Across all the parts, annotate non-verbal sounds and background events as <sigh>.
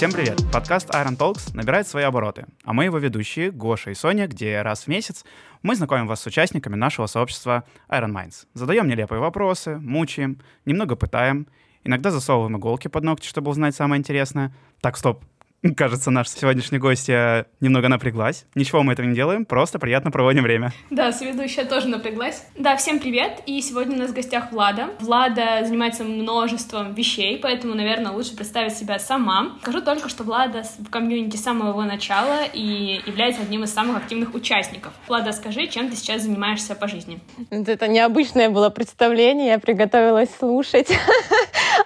Всем привет! Подкаст Iron Talks набирает свои обороты, а мы его ведущие Гоша и Соня, где раз в месяц мы знакомим вас с участниками нашего сообщества Iron Minds. Задаем нелепые вопросы, мучаем, немного пытаем, иногда засовываем иголки под ногти, чтобы узнать самое интересное. Так, стоп, <laughs> Кажется, наш сегодняшний гость немного напряглась. Ничего мы этого не делаем, просто приятно проводим время. Да, соведущая тоже напряглась. Да, всем привет, и сегодня у нас в гостях Влада. Влада занимается множеством вещей, поэтому, наверное, лучше представить себя сама. Скажу только, что Влада в комьюнити с самого начала и является одним из самых активных участников. Влада, скажи, чем ты сейчас занимаешься по жизни? Это необычное было представление, я приготовилась слушать. <laughs>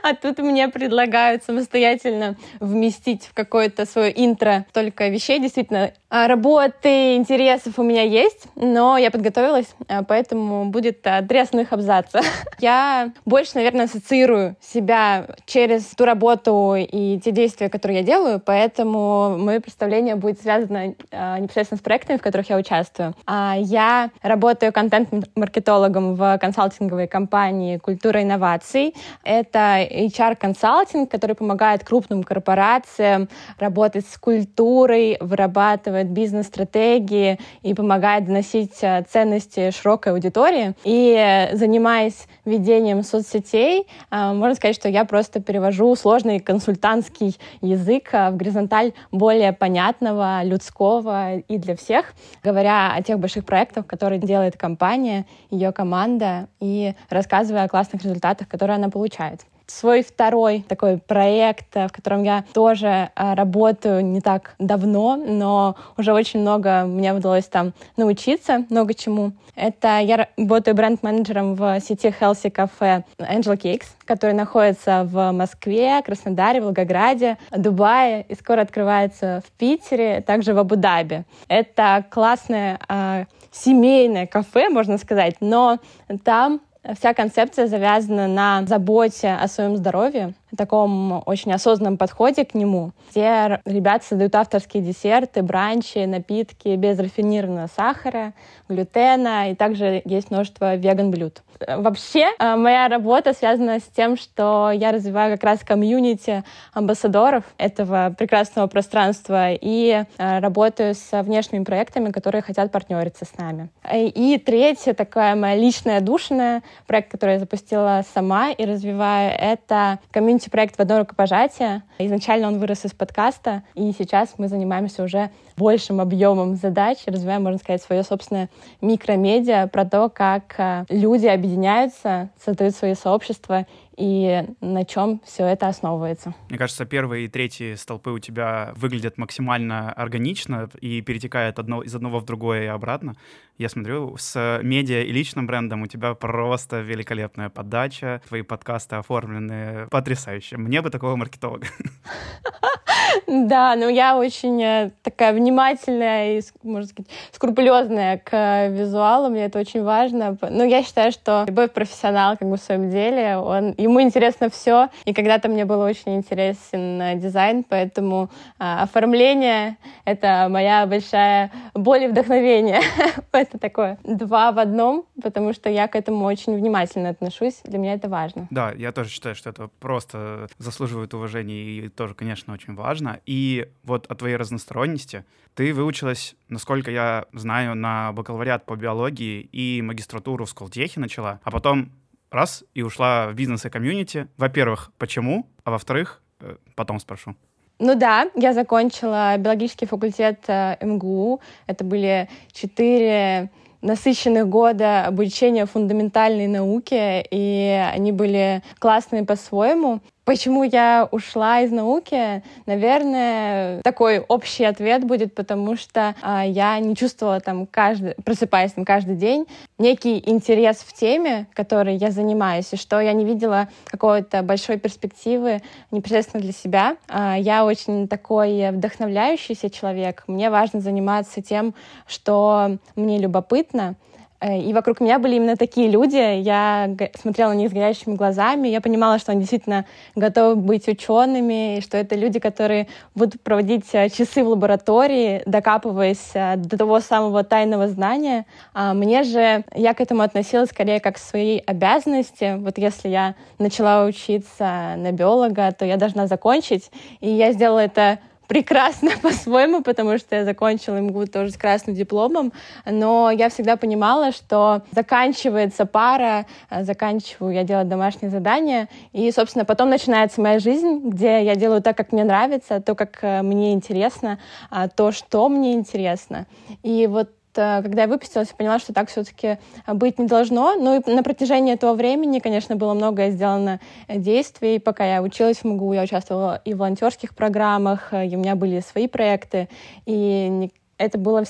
А тут мне предлагают самостоятельно вместить в какое-то свое интро только вещей. Действительно, работы, интересов у меня есть, но я подготовилась, а, поэтому будет три основных абзаца. <laughs> Я больше, наверное, ассоциирую себя через ту работу и те действия, которые я делаю, поэтому мое представление будет связано а, непосредственно с проектами, в которых я участвую. Я работаю контент-маркетологом в консалтинговой компании «Культура инноваций». Это HR-консалтинг, который помогает крупным корпорациям работать с культурой, вырабатывать бизнес-стратегии и помогает доносить э, ценности широкой аудитории. И занимаясь ведением соцсетей, э, можно сказать, что я просто перевожу сложный консультантский язык э, в горизонталь более понятного, людского и для всех, говоря о тех больших проектах, которые делает компания, ее команда, и рассказывая о классных результатах, которые она получает свой второй такой проект, в котором я тоже а, работаю не так давно, но уже очень много мне удалось там научиться, много чему. Это я работаю бренд-менеджером в сети Healthy Cafe Angel Cakes, который находится в Москве, Краснодаре, Волгограде, Дубае и скоро открывается в Питере, также в Абу-Даби. Это классное э, семейное кафе, можно сказать, но там Вся концепция завязана на заботе о своем здоровье, таком очень осознанном подходе к нему, где ребята создают авторские десерты, бранчи, напитки без рафинированного сахара, глютена, и также есть множество веган-блюд. Вообще, э, моя работа связана с тем, что я развиваю как раз комьюнити амбассадоров этого прекрасного пространства и э, работаю с внешними проектами, которые хотят партнериться с нами. И третья такая моя личная душная проект, который я запустила сама и развиваю, это комьюнити-проект «В одно рукопожатие». Изначально он вырос из подкаста, и сейчас мы занимаемся уже большим объемом задач, развиваем, можно сказать, свое собственное микромедиа про то, как э, люди объединяются, создают свои сообщества и на чем все это основывается. Мне кажется, первые и третьи столпы у тебя выглядят максимально органично и перетекают одно, из одного в другое и обратно. Я смотрю, с медиа и личным брендом у тебя просто великолепная подача, твои подкасты оформлены потрясающе. Мне бы такого маркетолога. <laughs> <laughs> Да, но я очень э, такая внимательная и, можно сказать, скрупулезная к визуалу, мне это очень важно. Но я считаю, что любой профессионал как бы в своем деле, он, ему интересно все, и когда-то мне было очень интересен э, дизайн, поэтому а, оформление — это моя большая боль и вдохновение. <laughs> это такое два в одном, потому что я к этому очень внимательно отношусь, для меня это важно. Да, я тоже считаю, что это просто заслуживает уважения и тоже, конечно, очень важно важно. И вот о твоей разносторонности ты выучилась, насколько я знаю, на бакалавриат по биологии и магистратуру в Сколтехе начала, а потом раз и ушла в бизнес и комьюнити. Во-первых, почему? А во-вторых, э, потом спрошу. Ну да, я закончила биологический факультет э, МГУ. Это были четыре насыщенных года обучения фундаментальной науке, и они были классные по-своему. Почему я ушла из науки? Наверное, такой общий ответ будет, потому что а, я не чувствовала там каждый, просыпаясь там каждый день, некий интерес в теме, которой я занимаюсь, и что я не видела какой-то большой перспективы непосредственно для себя. А, я очень такой вдохновляющийся человек. Мне важно заниматься тем, что мне любопытно, Э, и вокруг меня были именно такие люди. Я смотрела на них с горящими глазами. Я понимала, что они действительно готовы быть учеными, и что это люди, которые будут проводить э, часы в лаборатории, докапываясь э, до того самого тайного знания. А мне же, я к этому относилась скорее как к своей обязанности. Вот если я начала учиться на биолога, то я должна закончить. И я сделала это прекрасно <laughs> по-своему, потому что я закончила МГУ тоже с красным дипломом, но я всегда понимала, что заканчивается пара, э, заканчиваю я делать домашние задания, и, собственно, потом начинается моя жизнь, где я делаю так, как мне нравится, то, как э, мне интересно, а, то, что мне интересно. И вот когда я выпустилась, поняла, что так все-таки быть не должно. Ну и на протяжении этого времени, конечно, было многое сделано э, действий. Пока я училась в МГУ, я участвовала и в волонтерских программах, э, и у меня были свои проекты. И это было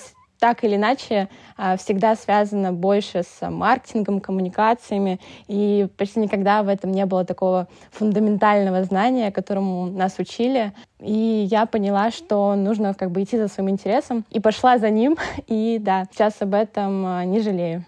так или иначе а, всегда связано больше с маркетингом, коммуникациями, и почти никогда в этом не было такого фундаментального знания, которому нас учили. И я поняла, что нужно как бы идти за своим интересом, и пошла за ним, <laughs> и да, сейчас об этом а, не жалею.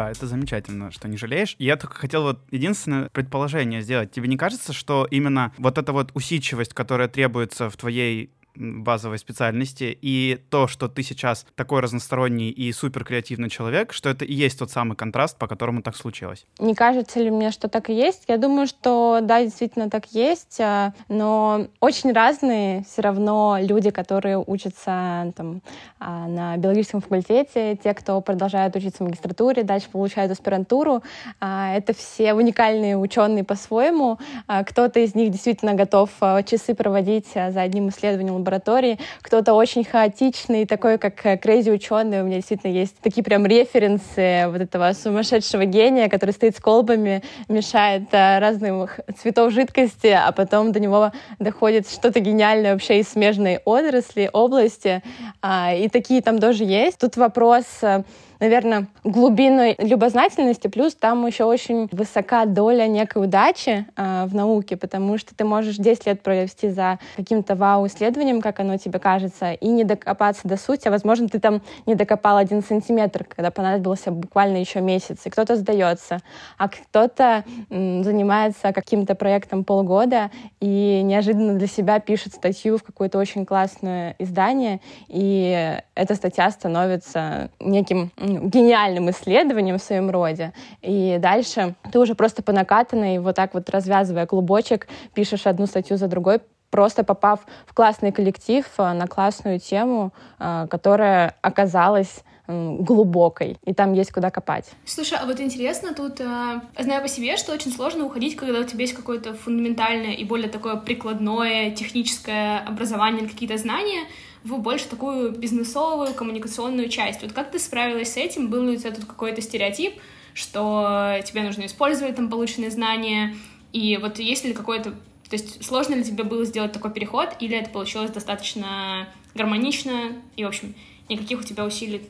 Да, это замечательно, что не жалеешь. Я только хотел вот единственное предположение сделать. Тебе не кажется, что именно вот эта вот усидчивость, которая требуется в твоей базовой специальности, и то, что ты сейчас такой разносторонний и супер креативный человек, что это и есть тот самый контраст, по которому так случилось. Не кажется ли мне, что так и есть? Я думаю, что да, действительно так есть, а, но очень разные все равно люди, которые учатся там, а, на биологическом факультете, те, кто продолжают учиться в магистратуре, дальше получают аспирантуру. А, это все уникальные ученые по-своему. Кто-то из них действительно готов часы проводить за одним исследованием лаборатории, кто-то очень хаотичный, такой как крейзи ученый. У меня действительно есть такие прям референсы вот этого сумасшедшего гения, который стоит с колбами, мешает э, разных цветов жидкости, а потом до него доходит что-то гениальное вообще из смежной отрасли, области. А, и такие там тоже есть. Тут вопрос э, наверное, глубиной любознательности, плюс там еще очень высока доля некой удачи э, в науке, потому что ты можешь 10 лет провести за каким-то вау-исследованием, как оно тебе кажется, и не докопаться до сути, а, возможно, ты там не докопал один сантиметр, когда понадобился буквально еще месяц, и кто-то сдается, а кто-то занимается каким-то проектом полгода и неожиданно для себя пишет статью в какое-то очень классное издание, и эта статья становится неким гениальным исследованием в своем роде. И дальше ты уже просто по накатанной, вот так вот развязывая клубочек, пишешь одну статью за другой, просто попав в классный коллектив э, на классную тему, э, которая оказалась глубокой, и там есть куда копать. Слушай, а вот интересно, тут э, знаю по себе, что очень сложно уходить, когда у тебя есть какое-то фундаментальное и более такое прикладное техническое образование, какие-то знания, в больше такую бизнесовую, коммуникационную часть. Вот как ты справилась с этим? Был ли у тебя тут какой-то стереотип, что тебе нужно использовать там полученные знания? И вот есть ли какой-то... То есть сложно ли тебе было сделать такой переход, или это получилось достаточно гармонично, и, в общем, никаких у тебя усилий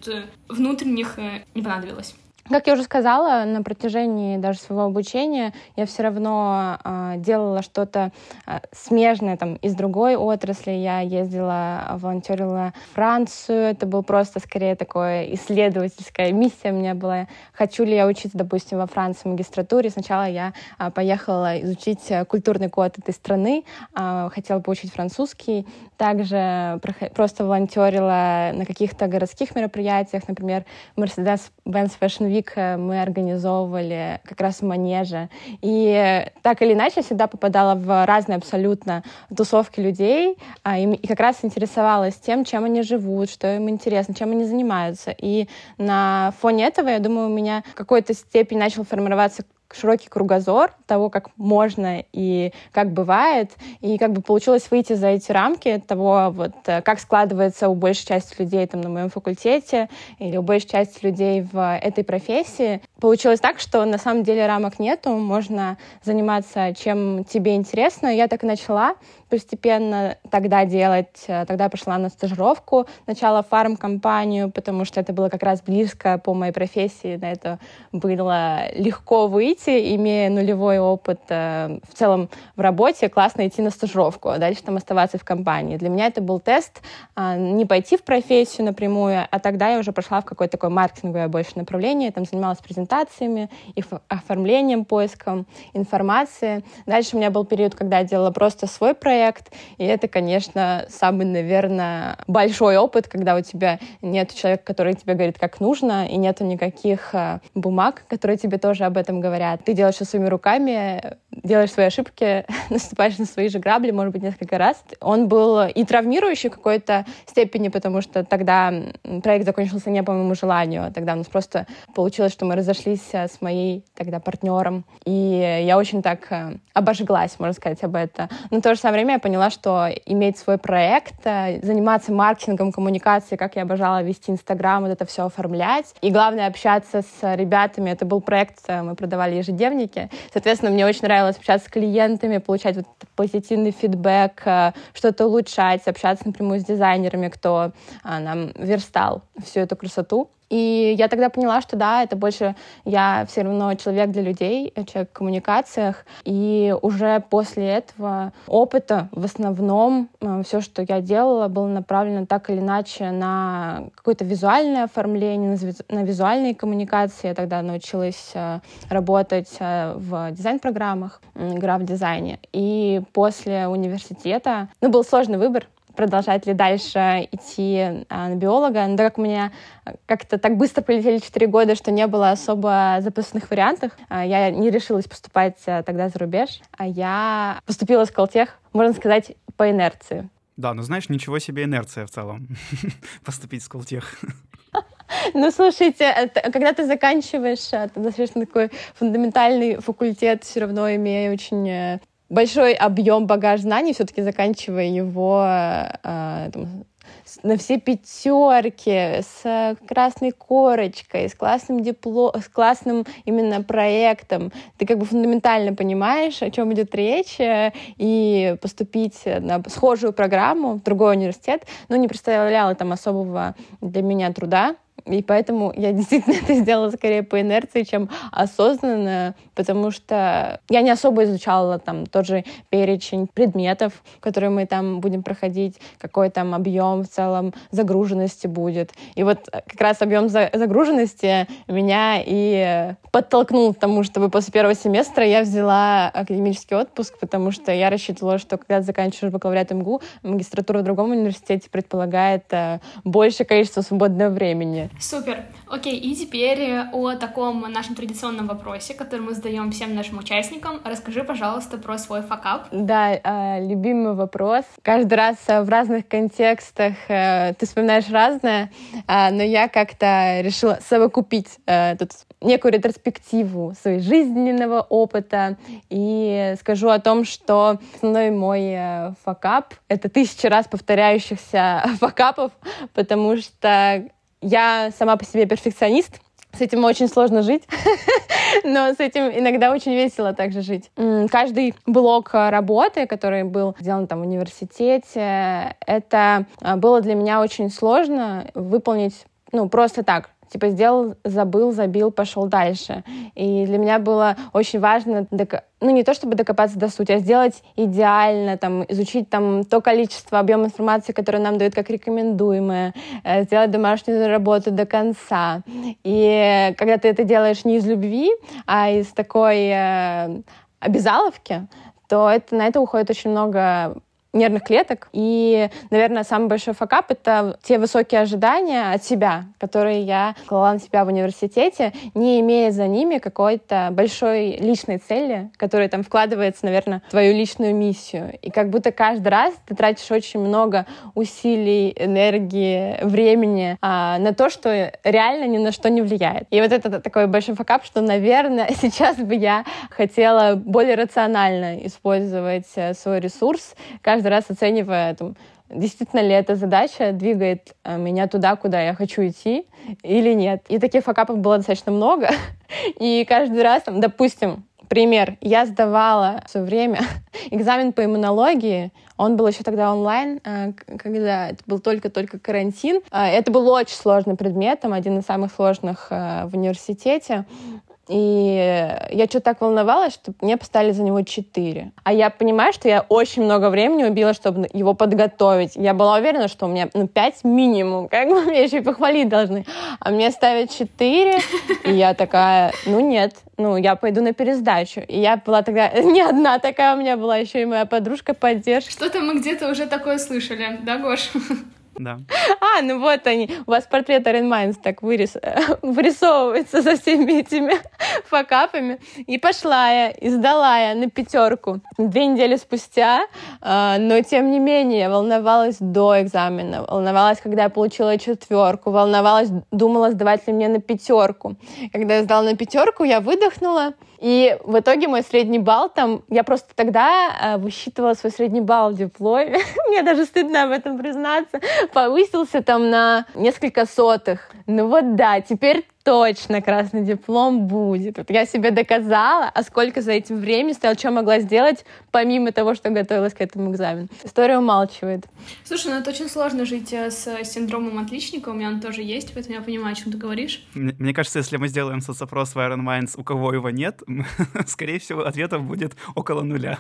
внутренних э, не понадобилось? Как я уже сказала, на протяжении даже своего обучения я все равно э, делала что-то э, смежное там из другой отрасли. Я ездила, волонтерила в Францию. Это был просто скорее такое исследовательская миссия у меня была. Хочу ли я учиться, допустим, во Франции в магистратуре? Сначала я э, поехала изучить культурный код этой страны, э, хотела поучить французский. Также просто волонтерила на каких-то городских мероприятиях, например, Mercedes-Benz Fashion Week Э, мы организовывали как раз в манеже. И так или иначе всегда попадала в разные абсолютно тусовки людей а, и, и как раз интересовалась тем, чем они живут, что им интересно, чем они занимаются. И на фоне этого, я думаю, у меня в какой-то степени начал формироваться широкий кругозор того, как можно и как бывает, и как бы получилось выйти за эти рамки того, вот, э, как складывается у большей части людей там, на моем факультете или у большей части людей в этой профессии. Получилось так, что на самом деле рамок нету, можно заниматься чем тебе интересно. Я так и начала постепенно тогда делать. Э, тогда я пошла на стажировку, сначала фарм-компанию, потому что это было как раз близко по моей профессии. На это было легко выйти, имея нулевой опыт э, в целом в работе, классно идти на стажировку, а дальше там оставаться в компании. Для меня это был тест а, не пойти в профессию напрямую, а тогда я уже пошла в какое-то такое маркетинговое больше направление, там занималась презентациями, их оформлением, поиском информации. Дальше у меня был период, когда я делала просто свой проект, проект. И это, конечно, самый, наверное, большой опыт, когда у тебя нет человека, который тебе говорит, как нужно, и нету никаких э, бумаг, которые тебе тоже об этом говорят. Ты делаешь все своими руками, делаешь свои ошибки, <laughs> наступаешь на свои же грабли, может быть, несколько раз. Он был и травмирующий в какой-то степени, потому что тогда проект закончился не по моему желанию. Тогда у нас просто получилось, что мы разошлись э, с моей тогда партнером. И я очень так э, обожглась, можно сказать, об этом. Но в то же самое время я поняла, что иметь свой проект, э, заниматься маркетингом, коммуникацией, как я обожала вести Инстаграм, вот это все оформлять. И главное, общаться с ребятами. Это был проект, мы продавали ежедневники. Соответственно, мне очень нравилось общаться с клиентами, получать вот позитивный фидбэк, что-то улучшать, общаться напрямую с дизайнерами, кто нам верстал всю эту красоту. И я тогда поняла, что да, это больше я все равно человек для людей, человек в коммуникациях. И уже после этого опыта в основном э, все, что я делала, было направлено так или иначе на какое-то визуальное оформление, на визуальные коммуникации. Я тогда научилась э, работать э, в дизайн-программах, игра в дизайне. И после университета, ну, был сложный выбор, продолжать ли дальше идти а, на биолога. Но так как у меня как-то так быстро пролетели 4 года, что не было особо запасных вариантов, а, я не решилась поступать а, тогда за рубеж, а я поступила в Колтех, можно сказать, по инерции. Да, ну знаешь, ничего себе инерция в целом. <laughs> Поступить в Сколтех. <laughs> Ну, слушайте, когда ты заканчиваешь достаточно такой фундаментальный факультет, все равно имея очень э, большой объем багаж знаний, все-таки заканчивая его э, там, на все пятерки, с красной корочкой, с классным диплом, с классным именно проектом. Ты как бы фундаментально понимаешь, о чем идет речь, э, и поступить на схожую программу в другой университет, ну, не представляла там особого для меня труда. И поэтому я <laughs> действительно это сделала скорее по инерции, чем осознанно, потому что я не особо изучала там тот же перечень предметов, которые мы там будем проходить, какой там объем в целом загруженности будет. И вот как раз объем загруженности меня и подтолкнул к тому, чтобы после первого семестра я взяла академический отпуск, потому что я рассчитывала, что когда заканчиваешь бакалавриат МГУ, магистратура в другом университете предполагает э, большее количество свободного времени. Супер. Окей, и теперь э, о таком нашем традиционном вопросе, который мы задаем всем нашим участникам. Расскажи, пожалуйста, про свой факап. Да, э, любимый вопрос. Каждый раз э, в разных контекстах э, ты вспоминаешь разное, э, но я как-то решила совокупить э, тут некую ретроспективу своего жизненного опыта и скажу о том, что основной мой э, факап — это тысячи раз повторяющихся <laughs> факапов, потому что я сама по себе перфекционист, с этим очень сложно жить, <laughs> но с этим иногда очень весело также жить. Каждый блок работы, который был сделан там в университете, это а, было для меня очень сложно выполнить ну, просто так, типа сделал, забыл, забил, пошел дальше. И для меня было очень важно, ну не то чтобы докопаться до сути, а сделать идеально, там, изучить там то количество, объем информации, которое нам дают как рекомендуемое, э, сделать домашнюю работу до конца. И когда ты это делаешь не из любви, а из такой э, обязаловки, то это, на это уходит очень много нервных клеток. И, наверное, самый большой факап — это те высокие ожидания от себя, которые я клала на себя в университете, не имея за ними какой-то большой личной цели, которая там вкладывается, наверное, в твою личную миссию. И как будто каждый раз ты тратишь очень много усилий, энергии, времени а, на то, что реально ни на что не влияет. И вот это такой большой факап, что, наверное, <laughs> сейчас бы я хотела более рационально использовать э, свой ресурс, каждый каждый раз оценивая там, действительно ли эта задача двигает э, меня туда, куда я хочу идти, или нет. И таких факапов было достаточно много. <laughs> И каждый раз, там, допустим, пример, я сдавала все время <laughs> экзамен по иммунологии, он был еще тогда онлайн, э, когда это был только-только карантин. Э, это был очень сложный предмет, там один из самых сложных в университете. И я что-то так волновалась, что мне поставили за него 4. А я понимаю, что я очень много времени убила, чтобы его подготовить. Я была уверена, что у меня ну, 5 минимум. Как бы <laughs> мне еще и похвалить должны. А мне ставят 4. И я такая, ну нет, ну, я пойду на пересдачу. И я была тогда <laughs> не одна такая, у меня была еще и моя подружка поддержки. Что-то мы где-то уже такое слышали, да, Гош? <laughs> Да. А, ну вот они. У вас портрет Арен Майнс так вырис... <laughs> вырисовывается со всеми этими <laughs> факапами. И пошла я, и сдала я на пятерку. Две недели спустя, э, но тем не менее, волновалась до экзамена, волновалась, когда я получила четверку, волновалась, думала, сдавать ли мне на пятерку. Когда я сдала на пятерку, я выдохнула, и в итоге мой средний балл там, я просто тогда э, высчитывала свой средний балл в дипломе, <laughs> мне даже стыдно об этом признаться, повысился там на несколько сотых. Ну вот да, теперь точно красный диплом будет. Вот я себе доказала, а сколько за этим временем стояла, что могла сделать, помимо того, что готовилась к этому экзамену. История умалчивает. Слушай, ну это очень сложно жить э, с синдромом отличника, у меня он тоже есть, поэтому я понимаю, о чем ты говоришь. Мне, мне кажется, если мы сделаем соцопрос в Iron Minds, у кого его нет, <laughs> скорее всего, ответов будет около нуля.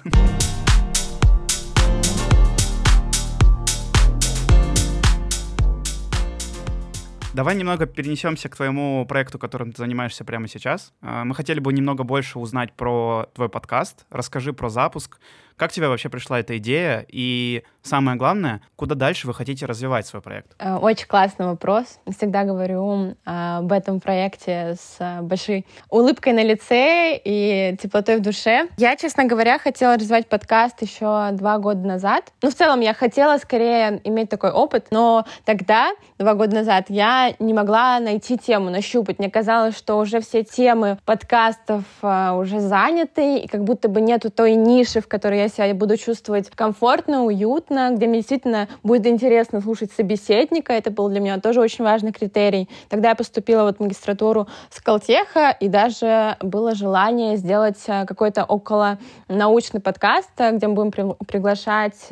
Давай немного перенесемся к твоему проекту, которым ты занимаешься прямо сейчас. А, мы хотели бы немного больше узнать про твой подкаст. Расскажи про запуск, как тебе вообще пришла эта идея? И самое главное, куда дальше вы хотите развивать свой проект? Э, очень классный вопрос. Всегда говорю а, об этом проекте с а, большой улыбкой на лице и теплотой в душе. Я, честно говоря, хотела развивать подкаст еще два года назад. Ну, в целом, я хотела скорее иметь такой опыт, но тогда, два года назад, я не могла найти тему, нащупать. Мне казалось, что уже все темы подкастов а, уже заняты, и как будто бы нету той ниши, в которой я себя буду чувствовать комфортно, уютно, где мне действительно будет интересно слушать собеседника. Это был для меня тоже очень важный критерий. Тогда я поступила вот в магистратуру Скалтеха, и даже было желание сделать э, какой-то около научный подкаст, э, где мы будем при приглашать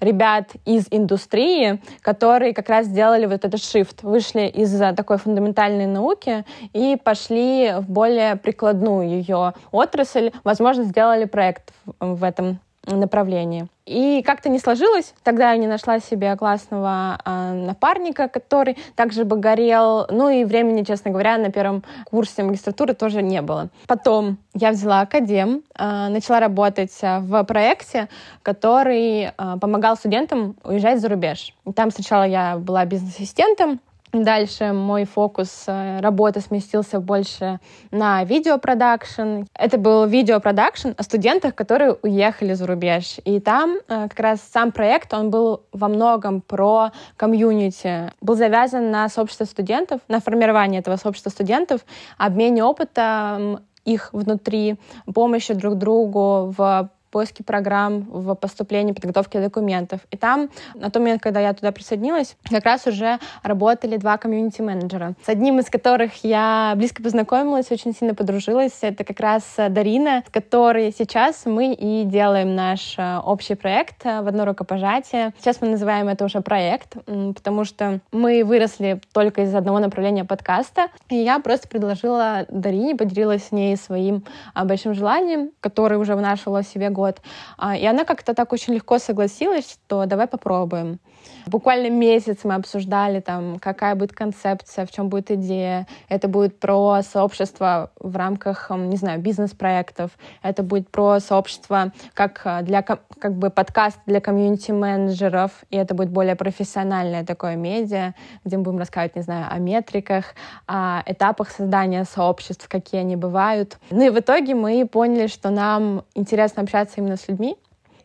ребят из индустрии, которые как раз сделали вот этот shift, вышли из такой фундаментальной науки и пошли в более прикладную ее отрасль, возможно, сделали проект в этом направлении. И как-то не сложилось. Тогда я не нашла себе классного э, напарника, который также бы горел. Ну и времени, честно говоря, на первом курсе магистратуры тоже не было. Потом я взяла академ, э, начала работать в проекте, который э, помогал студентам уезжать за рубеж. Там сначала я была бизнес-ассистентом, Дальше мой фокус э, работы сместился больше на видеопродакшн. Это был видеопродакшн о студентах, которые уехали за рубеж. И там э, как раз сам проект, он был во многом про комьюнити. Был завязан на сообщество студентов, на формирование этого сообщества студентов, обмене опытом их внутри, помощи друг другу в поиске программ в поступлении, подготовке документов. И там, на тот момент, когда я туда присоединилась, как раз уже работали два комьюнити-менеджера, с одним из которых я близко познакомилась, очень сильно подружилась. Это как раз Дарина, с которой сейчас мы и делаем наш э, общий проект э, в одно рукопожатие. Сейчас мы называем это уже проект, потому что мы выросли только из одного направления подкаста. И я просто предложила Дарине, поделилась с ней своим а, большим желанием, которое уже вынашивала в себе год. А, и она как-то так очень легко согласилась, что давай попробуем. Буквально месяц мы обсуждали, там, какая будет концепция, в чем будет идея. Это будет про сообщество в рамках, не знаю, бизнес-проектов. Это будет про сообщество как а, для как бы подкаст для комьюнити-менеджеров. И это будет более профессиональное такое медиа, где мы будем рассказывать, не знаю, о метриках, о этапах создания сообществ, какие они бывают. Ну и в итоге мы поняли, что нам интересно общаться именно с людьми,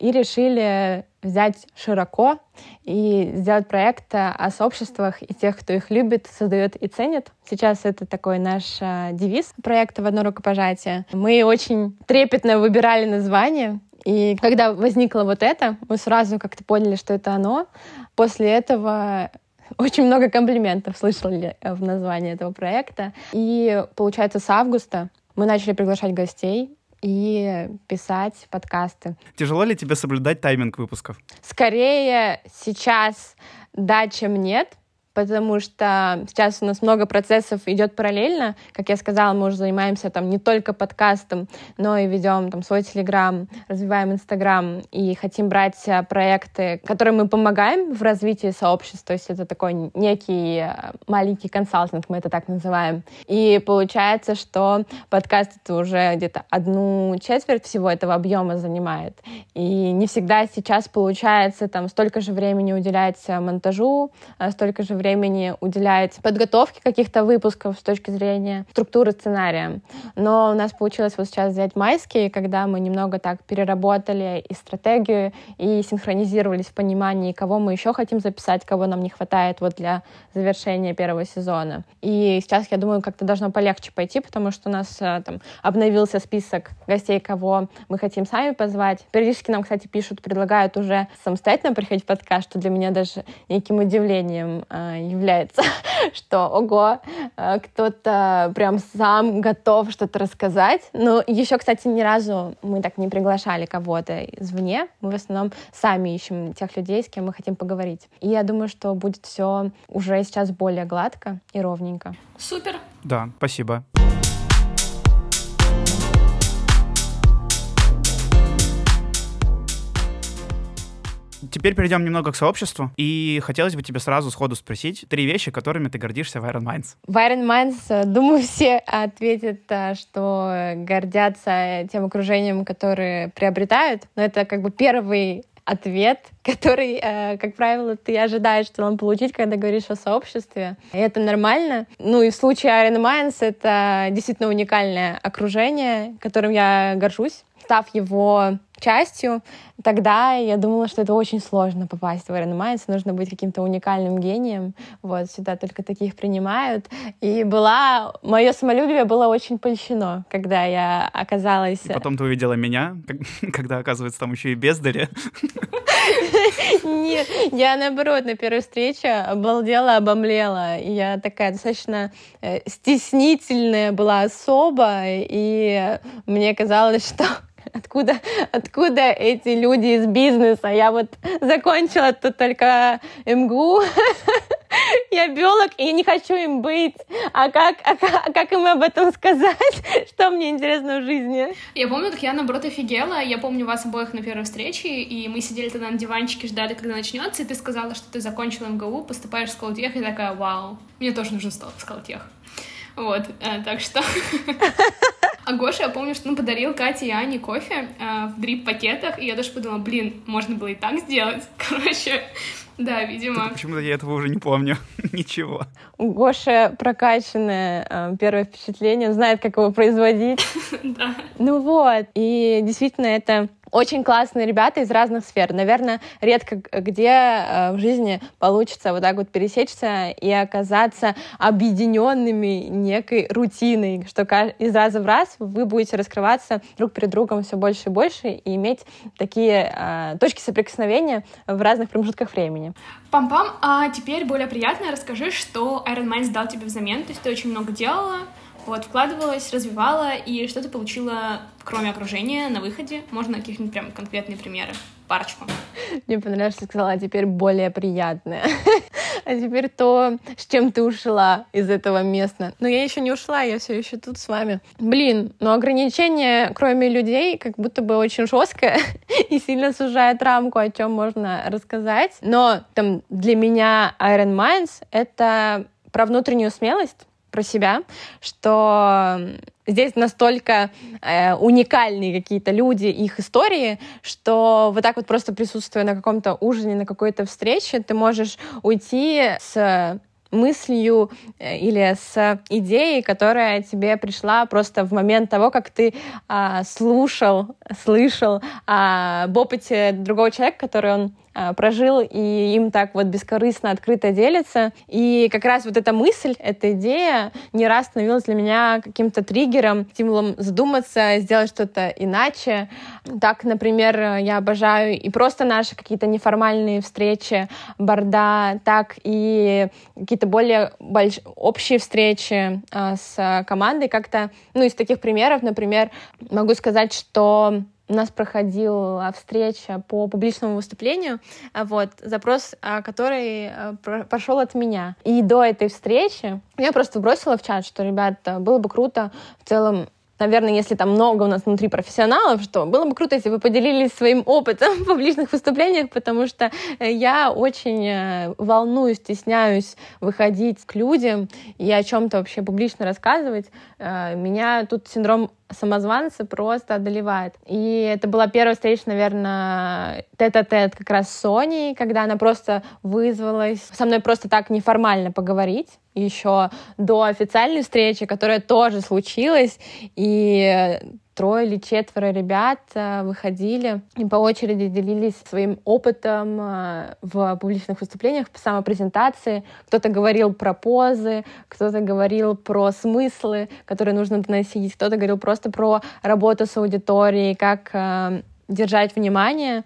и решили взять широко и сделать проект о сообществах и тех, кто их любит, создает и ценит. Сейчас это такой наш э, девиз проекта «В одно рукопожатие». Мы очень трепетно выбирали название, И когда возникло вот это, мы сразу как-то поняли, что это оно. После этого очень много комплиментов слышали в названии этого проекта. И получается, с августа мы начали приглашать гостей и писать подкасты. Тяжело ли тебе соблюдать тайминг выпусков? Скорее сейчас да, чем нет, потому что сейчас у нас много процессов идет параллельно. Как я сказала, мы уже занимаемся там не только подкастом, но и ведем там свой Телеграм, развиваем Инстаграм и хотим брать э, проекты, которые мы помогаем в развитии сообщества. То есть это такой некий э, маленький консалтинг, мы это так называем. И получается, что подкаст это уже где-то одну четверть всего этого объема занимает. И не всегда сейчас получается там столько же времени уделять монтажу, а столько же уделять подготовке каких-то выпусков с точки зрения структуры сценария. Но у нас получилось вот сейчас взять майские, когда мы немного так переработали и стратегию, и синхронизировались в понимании, кого мы еще хотим записать, кого нам не хватает вот для завершения первого сезона. И сейчас, я думаю, как-то должно полегче пойти, потому что у нас э, там обновился список гостей, кого мы хотим сами позвать. Периодически нам, кстати, пишут, предлагают уже самостоятельно приходить в подкаст, что для меня даже неким удивлением э, является, <laughs> что, ого, э, кто-то прям сам готов что-то рассказать. Но еще, кстати, ни разу мы так не приглашали кого-то извне. Мы в основном сами ищем тех людей, с кем мы хотим поговорить. И я думаю, что будет все уже сейчас более гладко и ровненько. Супер. Да, спасибо. Теперь перейдем немного к сообществу. И хотелось бы тебе сразу сходу спросить три вещи, которыми ты гордишься в Iron Minds. В Iron Minds, э, думаю, <laughs> все ответят, э, что гордятся тем окружением, которое приобретают. Но это как бы первый ответ, <laughs> который, э, как правило, ты ожидаешь что он получить, когда говоришь о сообществе. И это нормально. Ну и в случае Iron Minds это действительно уникальное окружение, которым я горжусь. Став его частью, тогда я думала, что это очень сложно попасть в Iron Minds, нужно быть каким-то уникальным гением, вот, сюда только таких принимают, и была, мое самолюбие было очень польщено, когда я оказалась... И потом ты увидела меня, <laughs> когда, оказывается, там еще и бездари. Нет, я наоборот на первой встрече обалдела, обомлела. Я такая достаточно э, стеснительная была особа, и мне казалось, что откуда, откуда эти люди из бизнеса? Я вот закончила тут только МГУ, <laughs> я биолог, и не хочу им быть. А как, а как, а как им об этом сказать? <laughs> Что мне интересно в жизни? Я помню, как я, наоборот, офигела. Я помню вас обоих на первой встрече, и мы сидели тогда на диванчике, ждали, когда начнется, и ты сказала, что ты закончила МГУ, поступаешь в скаутех, и такая, вау, мне тоже нужен скаутех. Вот, э, так что... <laughs> А Гоша, я помню, что он подарил Кате и Ане кофе э, в дрип-пакетах, и я даже подумала, блин, можно было и так сделать. <laughs> Короче, да, видимо. Почему-то я этого уже не помню. <laughs> Ничего. Гоша прокачанное э, первое впечатление, знает, как его производить. <laughs> Да. Ну вот, и действительно это очень классные ребята из разных сфер. Наверное, редко где э, в жизни получится вот так вот пересечься и оказаться объединенными некой рутиной, что из раза в раз вы будете раскрываться друг перед другом все больше и больше и иметь такие э, точки соприкосновения в разных промежутках времени. Пам-пам, а теперь более приятно расскажи, что Iron Man дал тебе взамен, то есть ты очень много делала, вот, вкладывалась, развивала, и что ты получила, кроме окружения, на выходе? Можно каких-нибудь прям конкретные примеры? Парочку. Мне понравилось, что сказала, а теперь более приятное. <laughs> а теперь то, с чем ты ушла из этого места. Но я еще не ушла, я все еще тут с вами. Блин, но ограничение, кроме людей, как будто бы очень жесткое <laughs> и сильно сужает рамку, о чем можно рассказать. Но там для меня Iron Minds — это про внутреннюю смелость, про себя, что здесь настолько э, уникальные какие-то люди, их истории, что вот так вот просто присутствуя на каком-то ужине, на какой-то встрече, ты можешь уйти с мыслью э, или с идеей, которая тебе пришла просто в момент того, как ты а, слушал, слышал а, об опыте другого человека, который он прожил, и им так вот бескорыстно, открыто делится. И как раз вот эта мысль, эта идея не раз становилась для меня каким-то триггером, стимулом задуматься, сделать что-то иначе. Так, например, я обожаю и просто наши какие-то неформальные встречи борда, так и какие-то более больш... общие встречи э, с командой как-то. Ну, из таких примеров, например, могу сказать, что у нас проходила встреча по публичному выступлению, а вот, запрос, а, который э, прошел от меня. И до этой встречи я просто бросила в чат, что, ребята, было бы круто в целом наверное, если там много у нас внутри профессионалов, что было бы круто, если вы поделились своим опытом <laughs> в публичных выступлениях, потому что э, я очень э, волнуюсь, стесняюсь выходить к людям и о чем-то вообще публично рассказывать. Э, меня тут синдром самозванца просто одолевает. И это была первая встреча, наверное, тет-а-тет как раз с Соней, когда она просто вызвалась со мной просто так неформально поговорить еще до официальной встречи, которая тоже случилась, и трое или четверо ребят э, выходили и по очереди делились своим опытом э, в публичных выступлениях, по самопрезентации. Кто-то говорил про позы, кто-то говорил про смыслы, которые нужно доносить, кто-то говорил просто про работу с аудиторией, как э, держать внимание.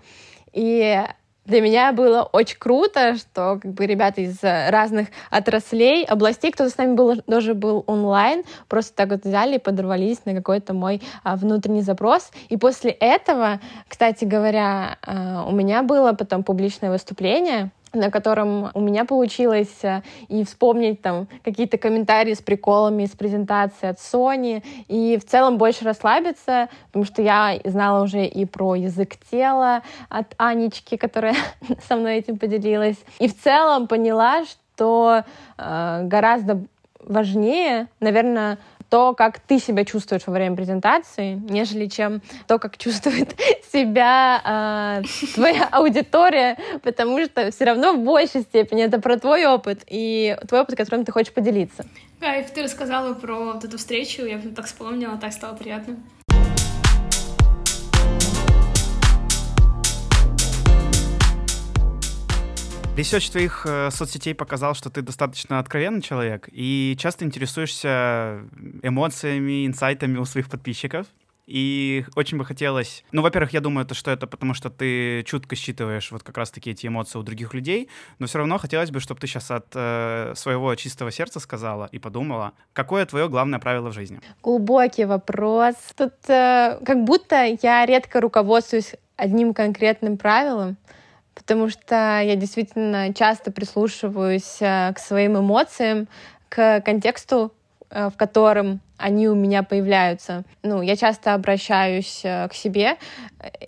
И для меня было очень круто, что как бы ребята из э, разных отраслей, областей, кто-то с нами был, тоже был онлайн, просто так вот взяли и подорвались на какой-то мой а, внутренний запрос. И после этого, кстати говоря, а, у меня было потом публичное выступление, на котором у меня получилось э, и вспомнить там какие-то комментарии с приколами из презентации от Sony, и в целом больше расслабиться, потому что я знала уже и про язык тела от Анечки, которая <laughs> со мной этим поделилась, и в целом поняла, что э, гораздо важнее, наверное, то, как ты себя чувствуешь во время презентации, нежели чем то, как чувствует <laughs> себя э, твоя аудитория, потому что все равно в большей степени это про твой опыт и твой опыт, которым ты хочешь поделиться. Кайф, ты рассказала про вот эту встречу, я так вспомнила, так стало приятно. Ресерч твоих э, соцсетей показал, что ты достаточно откровенный человек и часто интересуешься эмоциями, инсайтами у своих подписчиков. И очень бы хотелось... Ну, во-первых, я думаю, это что это потому, что ты чутко считываешь вот как раз-таки эти эмоции у других людей, но все равно хотелось бы, чтобы ты сейчас от э, своего чистого сердца сказала и подумала, какое твое главное правило в жизни? Глубокий вопрос. Тут э, как будто я редко руководствуюсь одним конкретным правилом потому что я действительно часто прислушиваюсь э, к своим эмоциям, к контексту, э, в котором они у меня появляются. Ну, я часто обращаюсь э, к себе.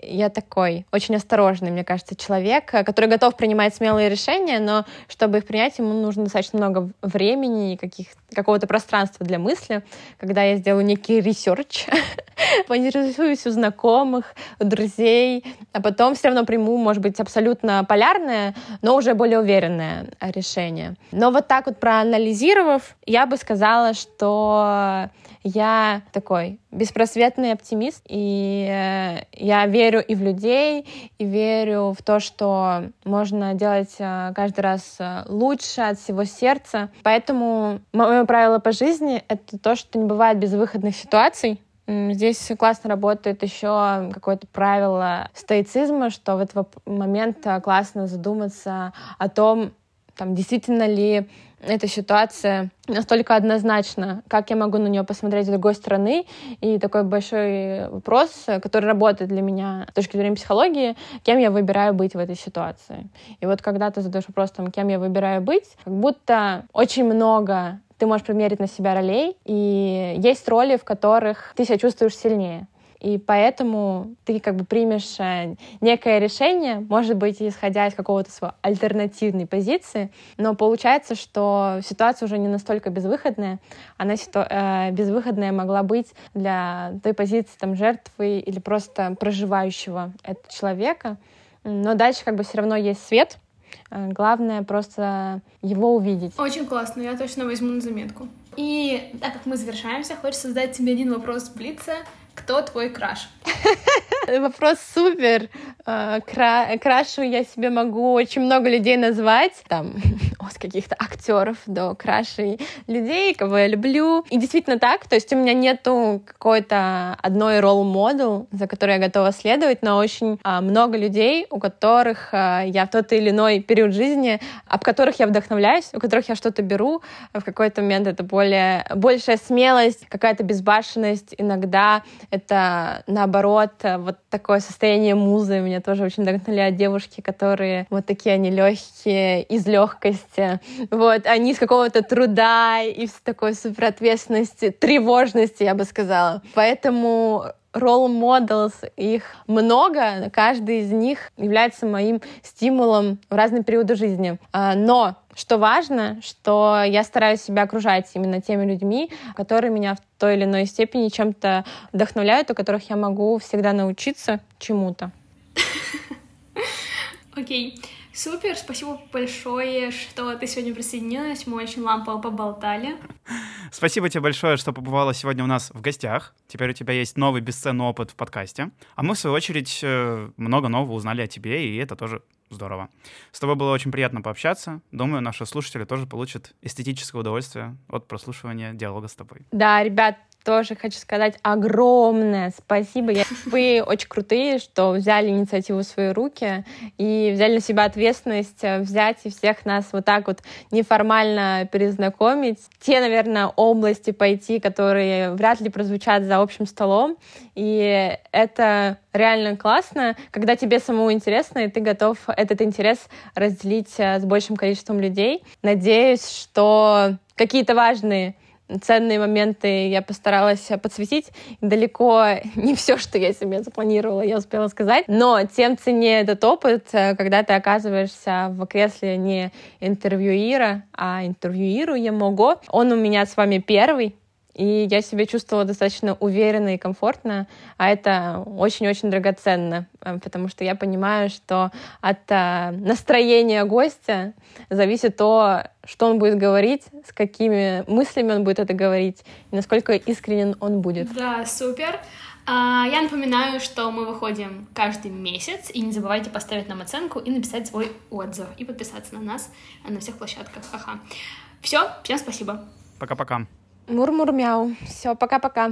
Я такой очень осторожный, мне кажется, человек, э, который готов принимать смелые решения, но чтобы их принять, ему нужно достаточно много времени и каких какого-то пространства для мысли. Когда я сделаю некий research, <laughs> поинтересуюсь у знакомых, у друзей, а потом все равно приму, может быть, абсолютно полярное, но уже более уверенное решение. Но вот так вот проанализировав, я бы сказала, что я такой беспросветный оптимист, и э, я верю и в людей, и верю в то, что можно делать э, каждый раз э, лучше от всего сердца. Поэтому мое правило по жизни — это то, что не бывает безвыходных ситуаций, Здесь классно работает еще какое-то правило стоицизма, что в этот момент классно задуматься о том, там, действительно ли эта ситуация настолько однозначна, как я могу на нее посмотреть с другой стороны. И такой большой вопрос, который работает для меня с точки зрения психологии, кем я выбираю быть в этой ситуации. И вот когда ты задаешь вопрос, там, кем я выбираю быть, как будто очень много ты можешь примерить на себя ролей, и есть роли, в которых ты себя чувствуешь сильнее и поэтому ты как бы примешь э, некое решение, может быть, исходя из какого-то своей альтернативной позиции, но получается, что ситуация уже не настолько безвыходная, она ситу... э, безвыходная могла быть для той позиции там жертвы или просто проживающего этого человека, но дальше как бы все равно есть свет, э, Главное просто его увидеть. Очень классно, я точно возьму на заметку. И так как мы завершаемся, хочется задать тебе один вопрос в Блице. Кто твой краш? <laughs> Вопрос супер. А, кра крашу я себе могу очень много людей назвать. Там <laughs> от каких-то актеров до крашей людей, кого я люблю. И действительно так. То есть у меня нету какой-то одной ролл-модел, за которой я готова следовать, но очень а, много людей, у которых а, я в тот или иной период жизни, об которых я вдохновляюсь, у которых я что-то беру. В какой-то момент это более, большая смелость, какая-то безбашенность. Иногда это, наоборот, вот такое состояние музы. Меня тоже очень вдохновляют девушки, которые вот такие они легкие, из легкости. Вот, они из какого-то труда, из такой суперответственности, тревожности, я бы сказала. Поэтому role models, их много, каждый из них является моим стимулом в разные периоды жизни. А, но что важно, что я стараюсь себя окружать именно теми людьми, которые меня в той или иной степени чем-то вдохновляют, у которых я могу всегда научиться чему-то. Окей. Okay. Супер, спасибо большое, что ты сегодня присоединилась. Мы очень лампово поболтали. Спасибо тебе большое, что побывала сегодня у нас в гостях. Теперь у тебя есть новый бесценный опыт в подкасте. А мы, в свою очередь, э, много нового узнали о тебе, и это тоже здорово. С тобой было очень приятно пообщаться. Думаю, наши слушатели тоже получат эстетическое удовольствие от прослушивания диалога с тобой. Да, ребят, тоже хочу сказать огромное спасибо. <laughs> Вы очень крутые, что взяли инициативу в свои руки и взяли на себя ответственность э, взять и всех нас вот так вот неформально перезнакомить. Те, наверное, области пойти, которые вряд ли прозвучат за общим столом. И это реально классно, когда тебе самому интересно, и ты готов этот интерес разделить э, с большим количеством людей. Надеюсь, что какие-то важные ценные моменты я постаралась подсветить. Далеко <laughs> не все, что я себе запланировала, я успела сказать. Но тем ценнее этот опыт, э, когда ты оказываешься в кресле не интервьюира, а интервьюируемого. Он у меня с вами первый, и я себя чувствовала достаточно уверенно и комфортно, а это очень-очень драгоценно, э, потому что я понимаю, что от э, настроения гостя зависит то, что он будет говорить, с какими мыслями он будет это говорить, и насколько искренен он будет. Да, супер. А, я напоминаю, что мы выходим каждый месяц, и не забывайте поставить нам оценку и написать свой отзыв, и подписаться на нас на всех площадках. Ага. Все, всем спасибо. Пока-пока. Мур-мур-мяу. Все, пока-пока.